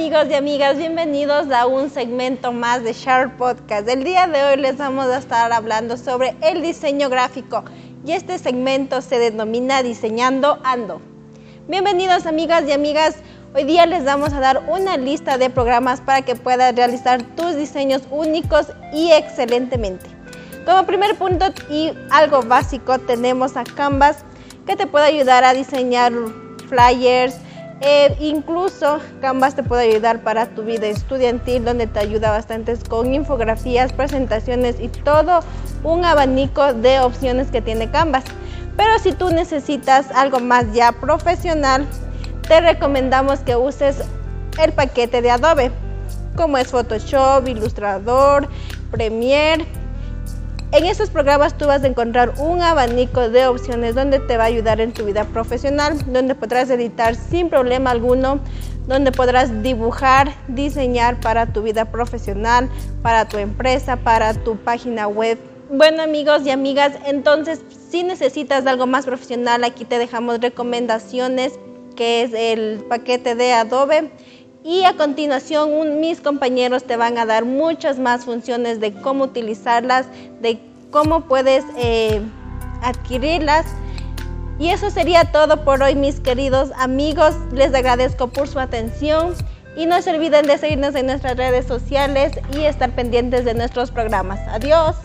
amigos y amigas, bienvenidos a un segmento más de Sharp Podcast. El día de hoy les vamos a estar hablando sobre el diseño gráfico y este segmento se denomina Diseñando Ando. Bienvenidos amigas y amigas, hoy día les vamos a dar una lista de programas para que puedas realizar tus diseños únicos y excelentemente. Como primer punto y algo básico tenemos a Canvas que te puede ayudar a diseñar flyers, eh, incluso Canvas te puede ayudar para tu vida estudiantil, donde te ayuda bastante con infografías, presentaciones y todo un abanico de opciones que tiene Canvas. Pero si tú necesitas algo más ya profesional, te recomendamos que uses el paquete de Adobe, como es Photoshop, Illustrator, Premiere en estos programas tú vas a encontrar un abanico de opciones donde te va a ayudar en tu vida profesional, donde podrás editar sin problema alguno, donde podrás dibujar, diseñar para tu vida profesional, para tu empresa, para tu página web. Bueno amigos y amigas, entonces si necesitas algo más profesional, aquí te dejamos recomendaciones, que es el paquete de Adobe. Y a continuación mis compañeros te van a dar muchas más funciones de cómo utilizarlas, de cómo puedes eh, adquirirlas. Y eso sería todo por hoy, mis queridos amigos. Les agradezco por su atención y no se olviden de seguirnos en nuestras redes sociales y estar pendientes de nuestros programas. Adiós.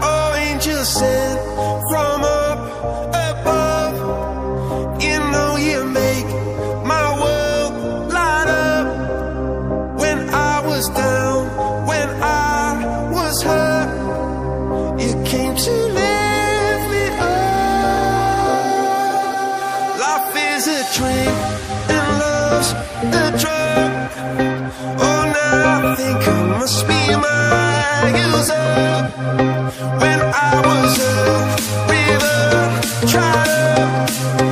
Oh, is a dream and lost a drug. Oh, now I think I must be my use up. When I was a river, tried.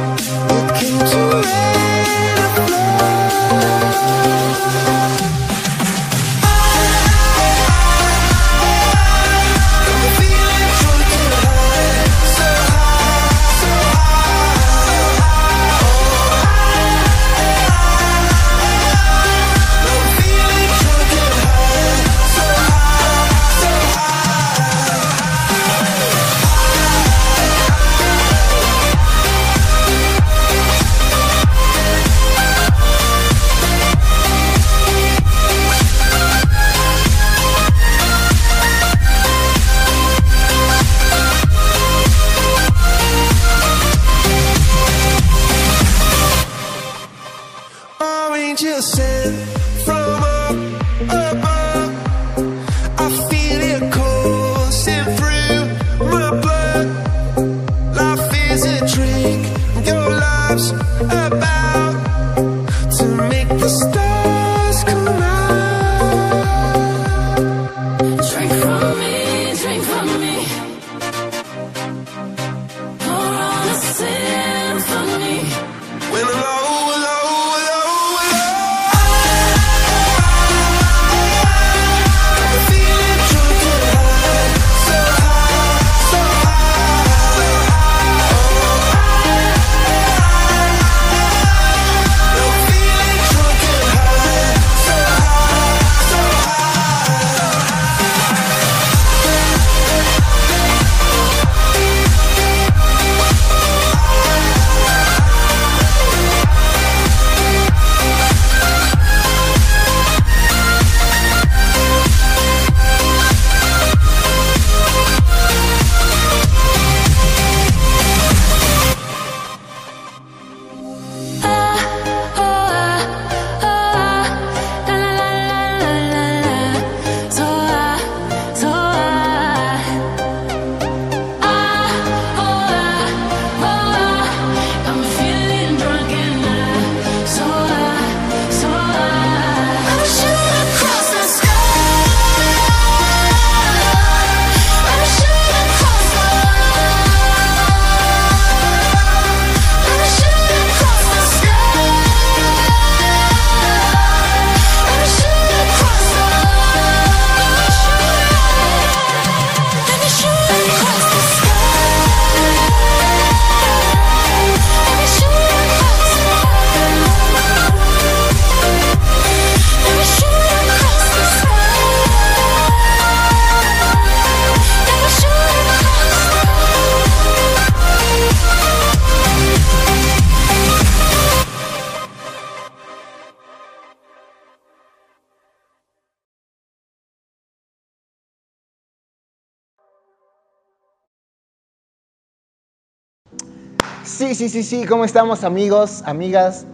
Sí, sí, sí, sí, ¿cómo estamos amigos, amigas?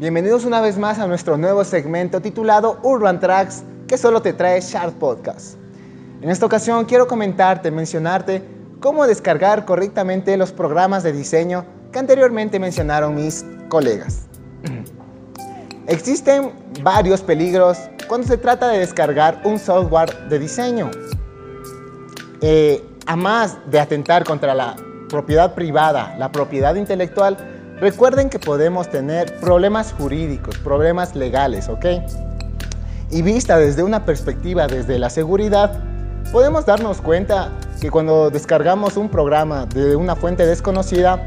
Bienvenidos una vez más a nuestro nuevo segmento titulado Urban Tracks que solo te trae Sharp Podcast. En esta ocasión quiero comentarte, mencionarte cómo descargar correctamente los programas de diseño que anteriormente mencionaron mis colegas. Existen varios peligros cuando se trata de descargar un software de diseño. Eh, a más de atentar contra la propiedad privada, la propiedad intelectual, recuerden que podemos tener problemas jurídicos, problemas legales, ¿ok? Y vista desde una perspectiva, desde la seguridad, podemos darnos cuenta que cuando descargamos un programa de una fuente desconocida,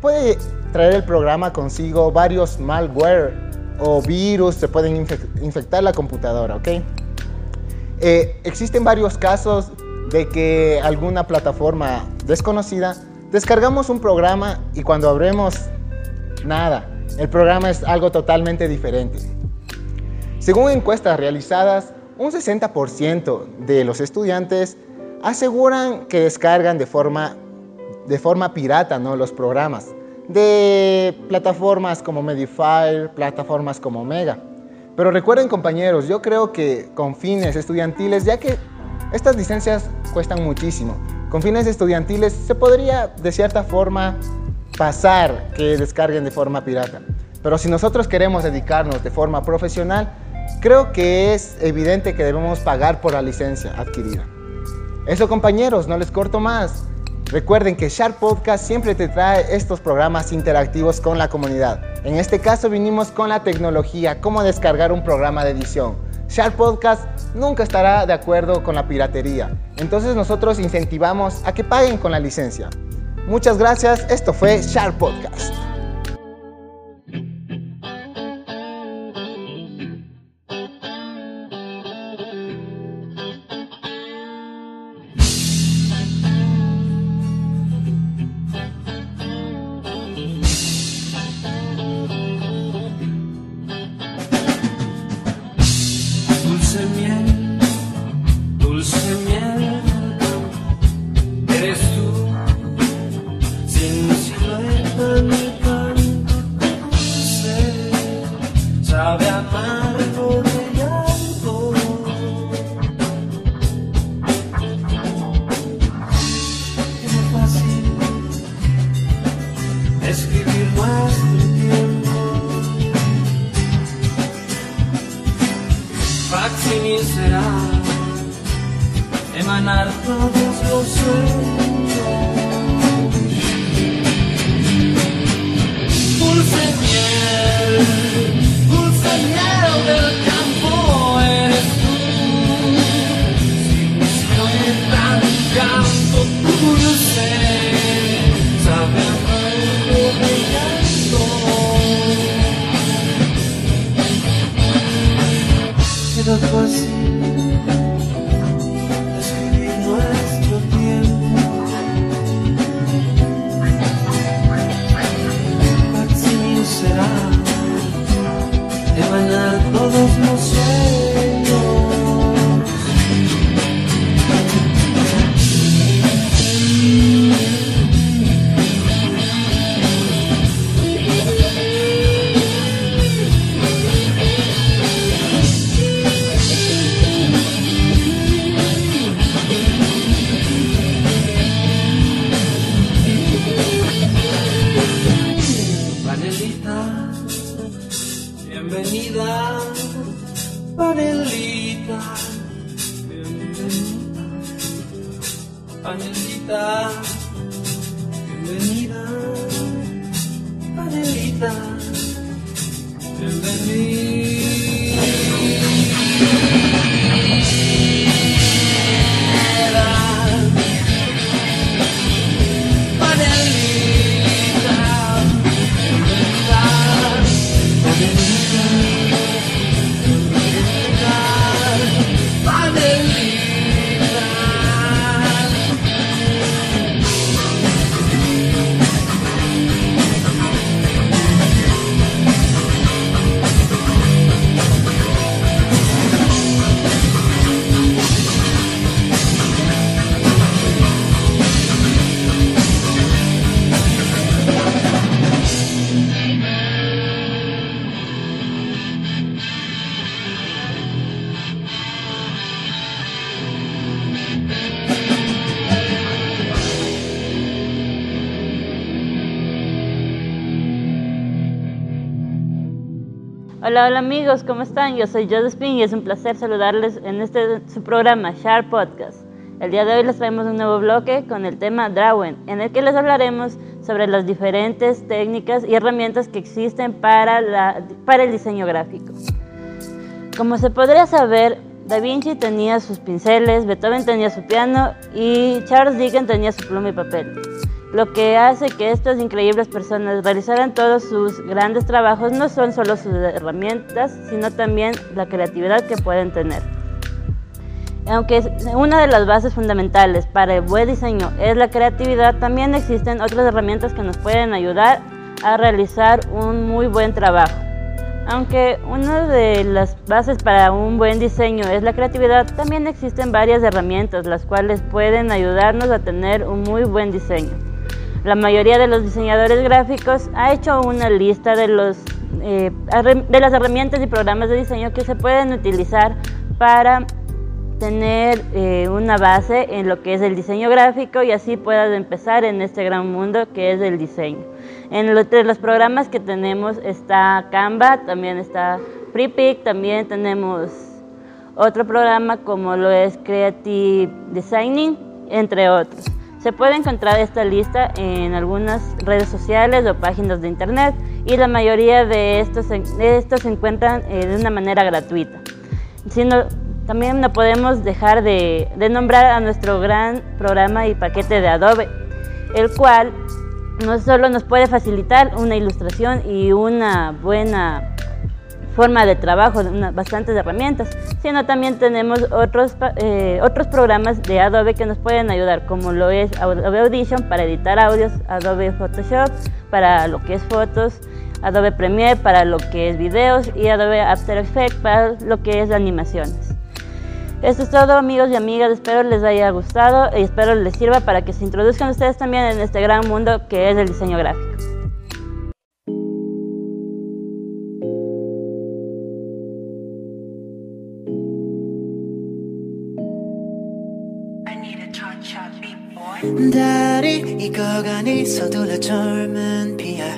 puede traer el programa consigo varios malware o virus, se pueden infectar la computadora, ¿ok? Eh, existen varios casos de que alguna plataforma desconocida descargamos un programa y cuando abrimos nada, el programa es algo totalmente diferente. Según encuestas realizadas, un 60% de los estudiantes aseguran que descargan de forma, de forma pirata ¿no? los programas de plataformas como Mediafire, plataformas como Mega. Pero recuerden compañeros, yo creo que con fines estudiantiles, ya que estas licencias cuestan muchísimo, con fines estudiantiles se podría de cierta forma pasar que descarguen de forma pirata. Pero si nosotros queremos dedicarnos de forma profesional, creo que es evidente que debemos pagar por la licencia adquirida. Eso compañeros, no les corto más. Recuerden que Sharp Podcast siempre te trae estos programas interactivos con la comunidad. En este caso vinimos con la tecnología, cómo descargar un programa de edición. Sharp Podcast nunca estará de acuerdo con la piratería. Entonces nosotros incentivamos a que paguen con la licencia. Muchas gracias, esto fue Sharp Podcast. was Bienvenida, panelita. Bienvenida, panelita. Bienvenida, panelita. Bienvenida. Hola, hola amigos, ¿cómo están? Yo soy Josephine y es un placer saludarles en este su programa Sharp Podcast. El día de hoy les traemos un nuevo bloque con el tema Drawing, en el que les hablaremos sobre las diferentes técnicas y herramientas que existen para, la, para el diseño gráfico. Como se podría saber, Da Vinci tenía sus pinceles, Beethoven tenía su piano y Charles Dickens tenía su pluma y papel. Lo que hace que estas increíbles personas realizaran todos sus grandes trabajos no son solo sus herramientas, sino también la creatividad que pueden tener. Aunque una de las bases fundamentales para el buen diseño es la creatividad, también existen otras herramientas que nos pueden ayudar a realizar un muy buen trabajo. Aunque una de las bases para un buen diseño es la creatividad, también existen varias herramientas las cuales pueden ayudarnos a tener un muy buen diseño. La mayoría de los diseñadores gráficos ha hecho una lista de, los, eh, de las herramientas y programas de diseño que se pueden utilizar para tener eh, una base en lo que es el diseño gráfico y así puedas empezar en este gran mundo que es el diseño. Entre los programas que tenemos está Canva, también está FreePic, también tenemos otro programa como lo es Creative Designing, entre otros. Se puede encontrar esta lista en algunas redes sociales o páginas de internet y la mayoría de estos, estos se encuentran eh, de una manera gratuita. también no podemos dejar de, de nombrar a nuestro gran programa y paquete de Adobe, el cual no solo nos puede facilitar una ilustración y una buena forma de trabajo, bastantes herramientas, sino también tenemos otros, eh, otros programas de Adobe que nos pueden ayudar, como lo es Adobe Audition para editar audios, Adobe Photoshop para lo que es fotos, Adobe Premiere para lo que es videos y Adobe After Effects para lo que es animaciones. Esto es todo amigos y amigas, espero les haya gustado y espero les sirva para que se introduzcan ustedes también en este gran mundo que es el diseño gráfico. 달이 익어가니 서둘러 젊은 피야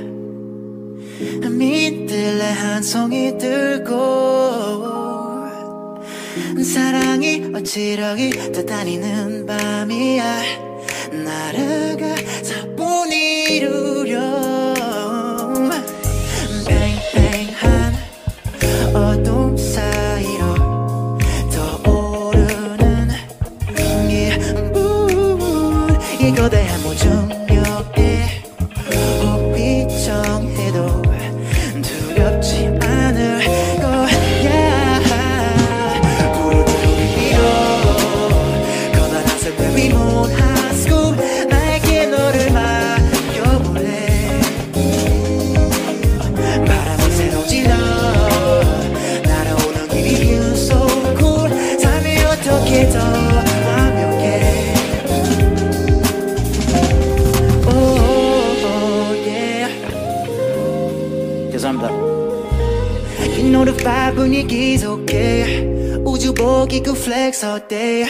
밑들레 한 송이 들고 사랑이 어지러기 떠다니는 밤이야. 날아가 사뿐 이루려 우주복이 그 flex 어때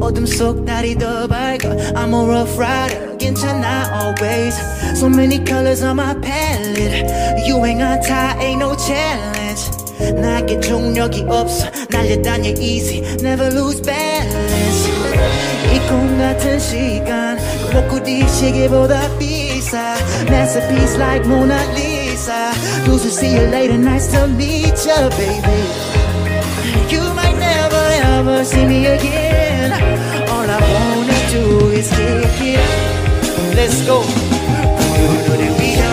어둠 속 날이 더 밝아 I'm a rough rider 괜찮아 always So many colors on my palette 유행한 타 ain't no challenge 나에게 중력이 없어 날려다녀 easy Never lose balance 이꿈 같은 시간 그 목구리 시계보다 비싸 Masterpiece like Mona Lisa Lose see you later nice to meet you baby You might never ever see me again All I wanna do is kick it Let's go 우르르 위로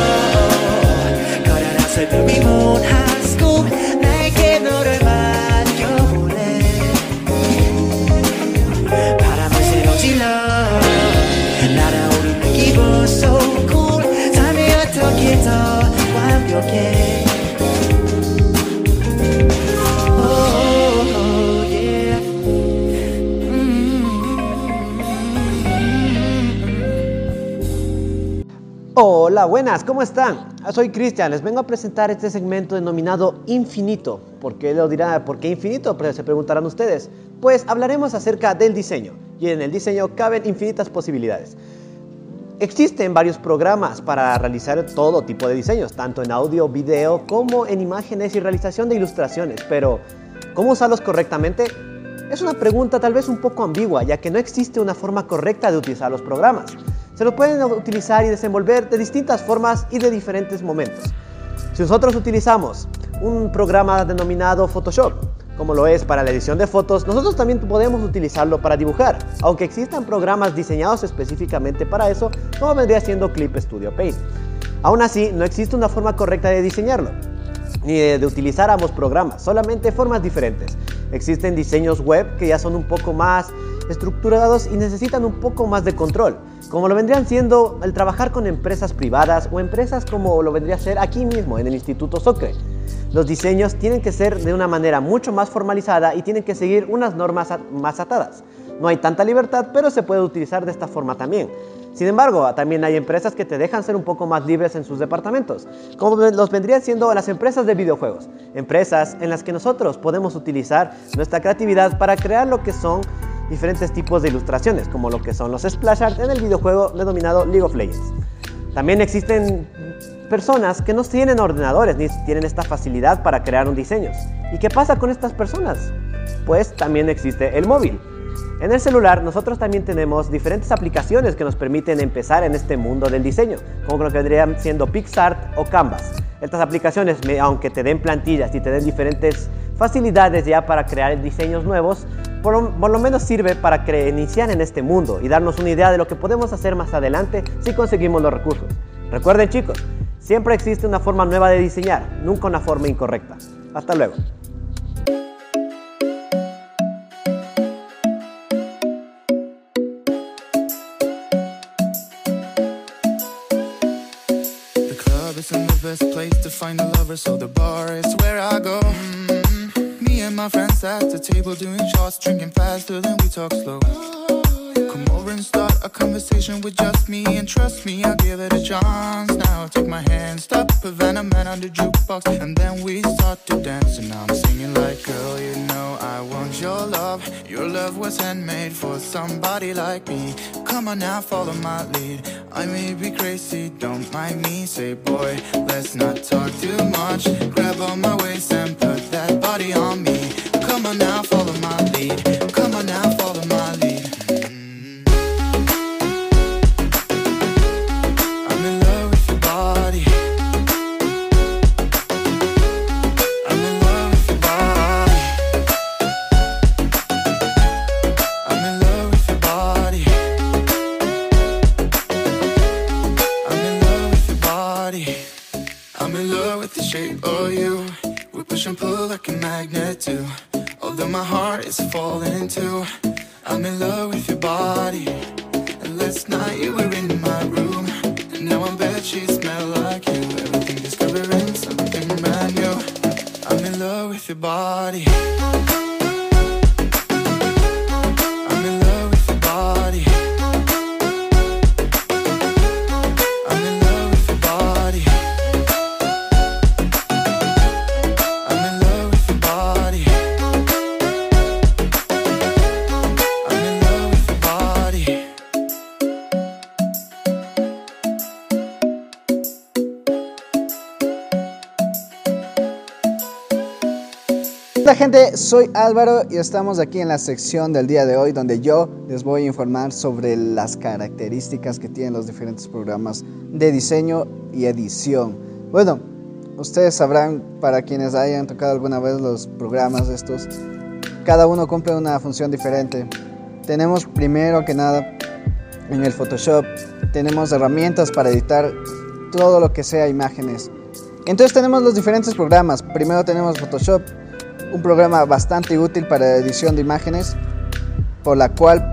새벽 위문 한 스쿱 나에게 너를 맡겨볼래 바람을 새로 질러 날아오르는 기분 so cool 어떻게 더 완벽해 Hola, buenas, ¿cómo están? Soy Cristian, les vengo a presentar este segmento denominado Infinito. ¿Por qué lo dirá? ¿Por qué infinito? Pues se preguntarán ustedes. Pues hablaremos acerca del diseño y en el diseño caben infinitas posibilidades. Existen varios programas para realizar todo tipo de diseños, tanto en audio, video, como en imágenes y realización de ilustraciones, pero ¿cómo usarlos correctamente? Es una pregunta tal vez un poco ambigua, ya que no existe una forma correcta de utilizar los programas. Se los pueden utilizar y desenvolver de distintas formas y de diferentes momentos. Si nosotros utilizamos un programa denominado Photoshop, como lo es para la edición de fotos, nosotros también podemos utilizarlo para dibujar, aunque existan programas diseñados específicamente para eso, como vendría siendo Clip Studio Paint. Aún así, no existe una forma correcta de diseñarlo, ni de, utilizar ambos programas, solamente formas diferentes. Existen diseños web que ya son un poco más estructurados y necesitan un poco más de control, como lo vendrían siendo el trabajar con empresas privadas o empresas como lo vendría a ser aquí mismo en el Instituto Socre. Los diseños tienen que ser de una manera mucho más formalizada y tienen que seguir unas normas más atadas. No hay tanta libertad, pero se puede utilizar de esta forma también. Sin embargo, también hay empresas que te dejan ser un poco más libres en sus departamentos, como los vendrían siendo las empresas de videojuegos, empresas en las que nosotros podemos utilizar nuestra creatividad para crear lo que son diferentes tipos de ilustraciones, como lo que son los splash art en el videojuego denominado League of Legends. También existen personas que no tienen ordenadores ni tienen esta facilidad para crear un diseño. ¿Y qué pasa con estas personas? Pues también existe el móvil. En el celular nosotros también tenemos diferentes aplicaciones que nos permiten empezar en este mundo del diseño, como lo que vendrían siendo PixArt o Canvas. Estas aplicaciones, aunque te den plantillas y te den diferentes facilidades ya para crear diseños nuevos, por, lo menos sirve para iniciar en este mundo y darnos una idea de lo que podemos hacer más adelante si conseguimos los recursos. Recuerden chicos, siempre existe una forma nueva de diseñar, nunca una forma incorrecta. Hasta luego. My friends at the table doing shots, drinking faster than we talk slow. Come over and start a conversation with just me, and trust me, I'll give it a chance. Now I take my hand, stop a venom man on the jukebox, and then we start to dance. And I'm singing like, girl, you know I want your love. Your love was handmade for somebody like me. Come on now, follow my lead. I may be crazy, don't mind me. Say, boy, let's not talk too much. Grab on my waist and put that body on me. Hola gente, soy Álvaro y estamos aquí en la sección del día de hoy donde yo les voy a informar sobre las características que tienen los diferentes programas de diseño y edición. Bueno, ustedes sabrán, para quienes hayan tocado alguna vez los programas estos, cada uno cumple una función diferente. Tenemos primero que nada en el Photoshop, tenemos herramientas para editar todo lo que sea imágenes. Entonces tenemos los diferentes programas. Primero tenemos Photoshop, un programa bastante útil para edición de imágenes, por la cual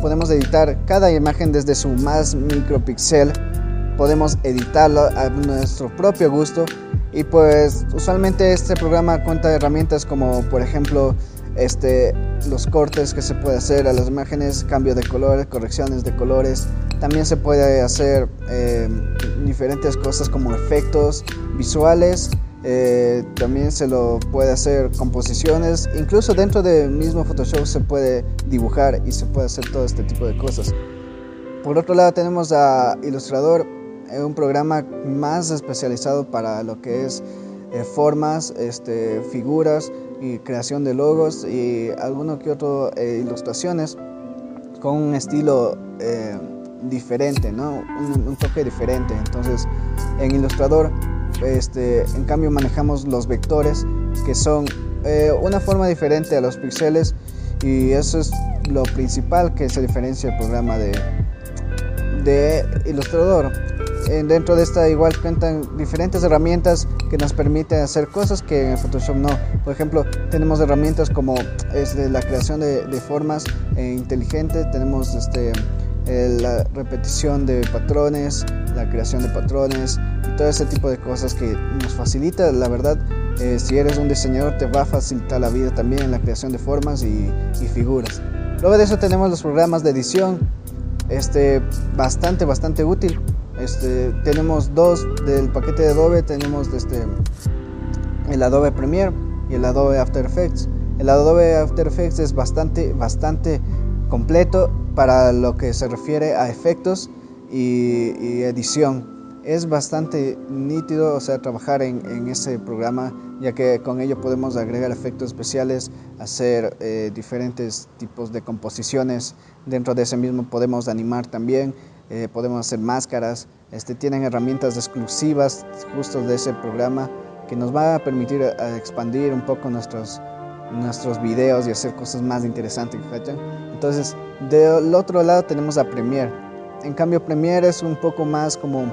podemos editar cada imagen desde su más micropixel, podemos editarlo a nuestro propio gusto y pues usualmente este programa cuenta de herramientas como por ejemplo este, los cortes que se puede hacer a las imágenes, cambio de colores, correcciones de colores, también se puede hacer eh, diferentes cosas como efectos visuales eh, también se lo puede hacer composiciones, incluso dentro del mismo Photoshop se puede dibujar y se puede hacer todo este tipo de cosas. por otro lado tenemos a Illustrator, eh, un programa más especializado para lo que es eh, formas, este, figuras y creación de logos y alguno que otro eh, ilustraciones con un estilo diferente, ¿no? Un, toque diferente. Entonces, en Illustrator, este, en cambio manejamos los vectores que son una forma diferente a los píxeles y eso es lo principal que se diferencia el programa de, de Illustrator. Dentro de esta igual cuentan diferentes herramientas que nos permiten hacer cosas que en Photoshop no. Por ejemplo, tenemos herramientas como este, la creación de, formas eh, inteligentes, tenemos este, la repetición de patrones, la creación de patrones y todo ese tipo de cosas que nos facilita, la verdad, eh, si eres un diseñador te va a facilitar la vida también en la creación de formas y, y figuras. Luego de eso tenemos los programas de edición, este, bastante, bastante útil. Este, tenemos dos del paquete de Adobe, tenemos este, el Adobe Premiere y el Adobe After Effects. El Adobe After Effects es bastante, bastante completo para lo que se refiere a efectos y edición es bastante nítido, o sea, trabajar en, ese programa, ya que con ello podemos agregar efectos especiales, hacer eh, diferentes tipos de composiciones. Dentro de ese mismo podemos animar también, eh, podemos hacer máscaras. Este, tienen herramientas exclusivas justo de ese programa que nos va a permitir eh, expandir un poco nuestros, nuestros videos y hacer cosas más interesantes. Entonces, del otro lado tenemos a Premiere. En cambio, Premiere es un poco más como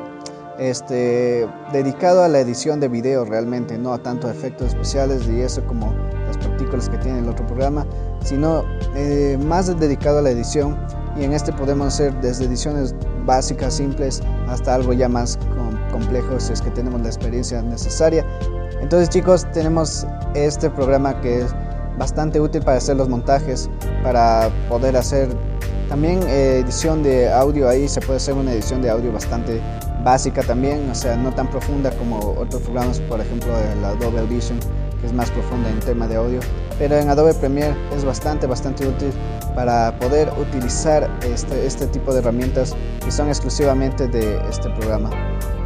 este, dedicado a la edición de video realmente, no a tanto efectos especiales y eso como las partículas que tiene el otro programa, sino eh, más dedicado a la edición y en este podemos hacer desde ediciones básicas, simples, hasta algo ya más complejo si es que tenemos la experiencia necesaria. Entonces chicos, tenemos este programa que es bastante útil para hacer los montajes, para poder hacer también eh, edición de audio, ahí se puede hacer una edición de audio bastante básica también, o sea, no tan profunda como otros programas, por ejemplo, la Adobe Audition, que es más profunda en tema de audio, pero en Adobe Premiere es bastante, bastante útil para poder utilizar este, este tipo de herramientas que son exclusivamente de este programa.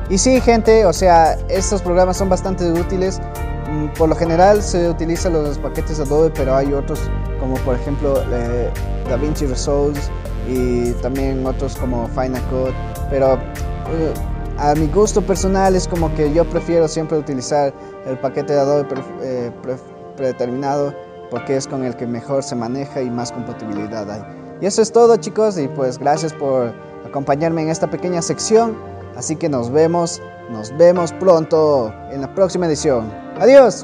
Y sí, gente, o sea, estos programas son bastante útiles. Mm, por lo general se utilizan los paquetes Adobe, pero hay otros como por ejemplo eh, DaVinci Resolve y también otros como Final Cut. Pero eh, a mi gusto personal es como que yo prefiero siempre utilizar el paquete de Adobe eh, predeterminado porque es con el que mejor se maneja y más compatibilidad hay. Y eso es todo chicos y pues gracias por acompañarme en esta pequeña sección. Así que nos vemos, nos vemos pronto en la próxima edición. Adiós.